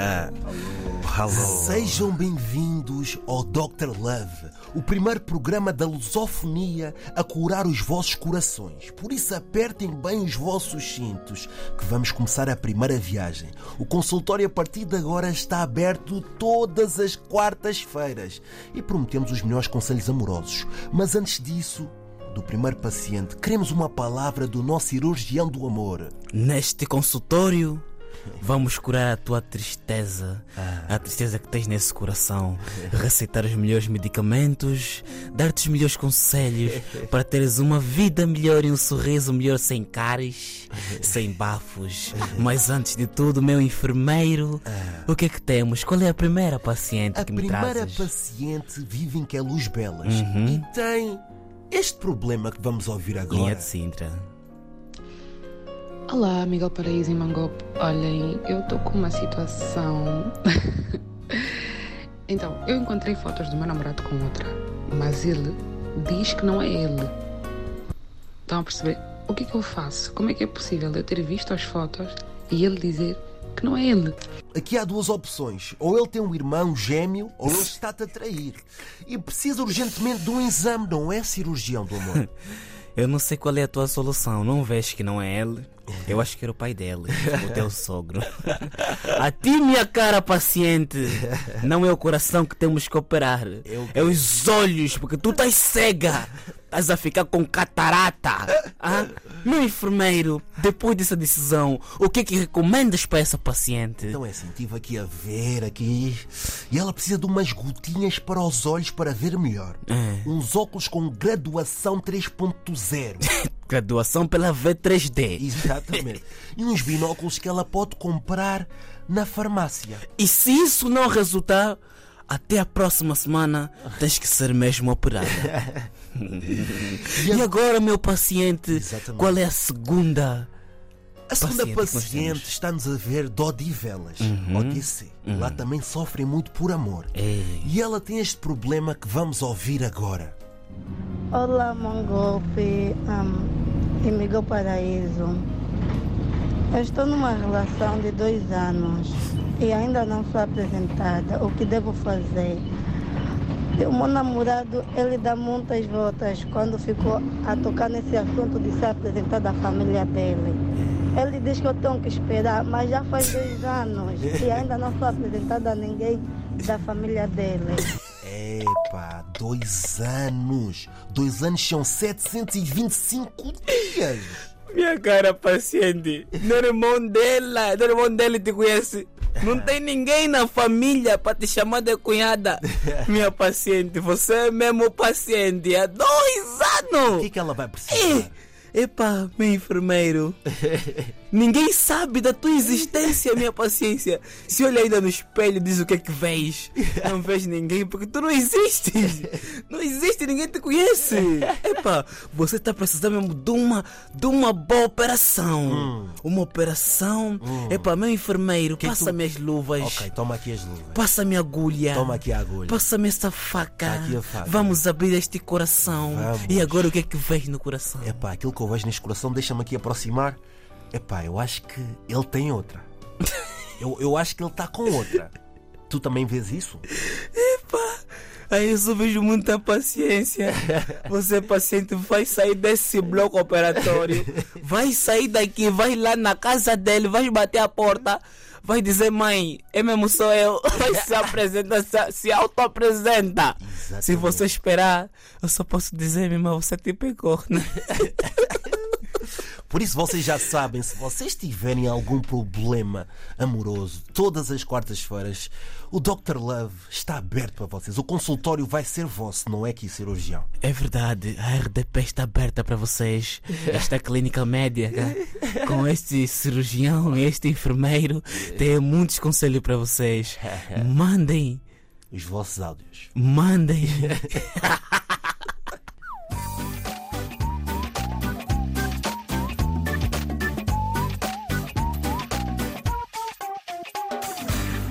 Alô. Sejam bem-vindos ao Dr. Love, o primeiro programa da lusofonia a curar os vossos corações. Por isso, apertem bem os vossos cintos, que vamos começar a primeira viagem. O consultório a partir de agora está aberto todas as quartas-feiras e prometemos os melhores conselhos amorosos. Mas antes disso, do primeiro paciente, queremos uma palavra do nosso cirurgião do amor. Neste consultório, vamos curar a tua tristeza, a tristeza que tens nesse coração, receitar os melhores medicamentos, dar-te os melhores conselhos para teres uma vida melhor e um sorriso melhor sem caries, sem bafos. Mas antes de tudo, meu enfermeiro, o que é que temos? Qual é a primeira paciente A que me primeira trazes? Uhum. paciente vive em que é Luz Belas e tem este problema que vamos ouvir Linha agora. de Sintra. Olá, Miguel Paraíso e Mangope. Olhem, eu estou com uma situação. então, eu encontrei fotos do meu namorado com outra, mas ele diz que não é ele. Estão a perceber? O que é que eu faço? Como é que é possível eu ter visto as fotos e ele dizer que não é ele? Aqui há duas opções. Ou ele tem um irmão gêmeo, ou ele está-te a trair. E precisa urgentemente de um exame, não é cirurgião do amor. Eu não sei qual é a tua solução. Não vês que não é ele? Eu acho que era o pai dele, o teu sogro. A ti, minha cara paciente, não é o coração que temos que operar. É os olhos, porque tu estás cega. Estás a ficar com catarata. Ah? Meu enfermeiro, depois dessa decisão, o que é que recomendas para essa paciente? Então é assim, estive aqui a ver aqui. E ela precisa de umas gotinhas para os olhos para ver melhor. É. Uns óculos com graduação 3.0. Graduação pela V3D. Exatamente. E uns binóculos que ela pode comprar na farmácia. E se isso não resultar, até a próxima semana tens que ser mesmo operado. e agora, meu paciente, Exatamente. qual é a segunda? A segunda Paciente paciente está-nos a ver de Odivelas, ODC. Lá também sofrem muito por amor. Ei. E ela tem este problema que vamos ouvir agora. Olá, Mangope um, Miguel Paraíso. Eu estou numa relação de dois anos e ainda não sou apresentada. O que devo fazer? O meu namorado, ele dá muitas voltas quando ficou a tocar nesse assunto de ser apresentado à família dele. Ele diz que eu tenho que esperar, mas já faz dois anos e ainda não sou apresentada a ninguém da família dele. Epa, dois anos. Dois anos são 725 dias. Minha cara paciente, meu irmão dela, meu irmão dele te conhece. Não tem ninguém na família para te chamar de cunhada. Minha paciente, você é mesmo paciente há dois O anos. que é que ela vai precisar? Epá, meu enfermeiro. Ninguém sabe da tua existência, minha paciência. Se olha ainda no espelho e diz o que é que vês. Não vês ninguém porque tu não existes. Não existe, ninguém te conhece. Epá, você está precisando mesmo de uma, de uma boa operação. Uma operação. Epá, meu enfermeiro, que passa-me as luvas. Ok, toma aqui as luvas. Passa-me a agulha. Toma aqui a agulha. Passa-me essa faca. Tá aqui a faca. Vamos abrir este coração. Vamos. E agora o que é que vês no coração? Epá, aquilo que eu vejo neste coração deixa-me aqui aproximar. Epá, eu acho que ele tem outra. Eu, eu acho que ele está com outra. Tu também vês isso? Aí eu só vejo muita paciência. Você, paciente, vai sair desse bloco operatório. Vai sair daqui, vai lá na casa dele, vai bater a porta. Vai dizer, mãe, é mesmo sou eu. Vai se apresentar, se, se auto-apresenta. Se você esperar, eu só posso dizer, minha irmã, você te pegou, né? Por isso vocês já sabem, se vocês tiverem algum problema amoroso, todas as quartas-feiras, o Dr. Love está aberto para vocês. O consultório vai ser vosso, não é que cirurgião. É verdade, a RDP está aberta para vocês. Esta clínica médica, com este cirurgião e este enfermeiro, tem muitos conselhos para vocês. Mandem, Os vossos áudios. mandem.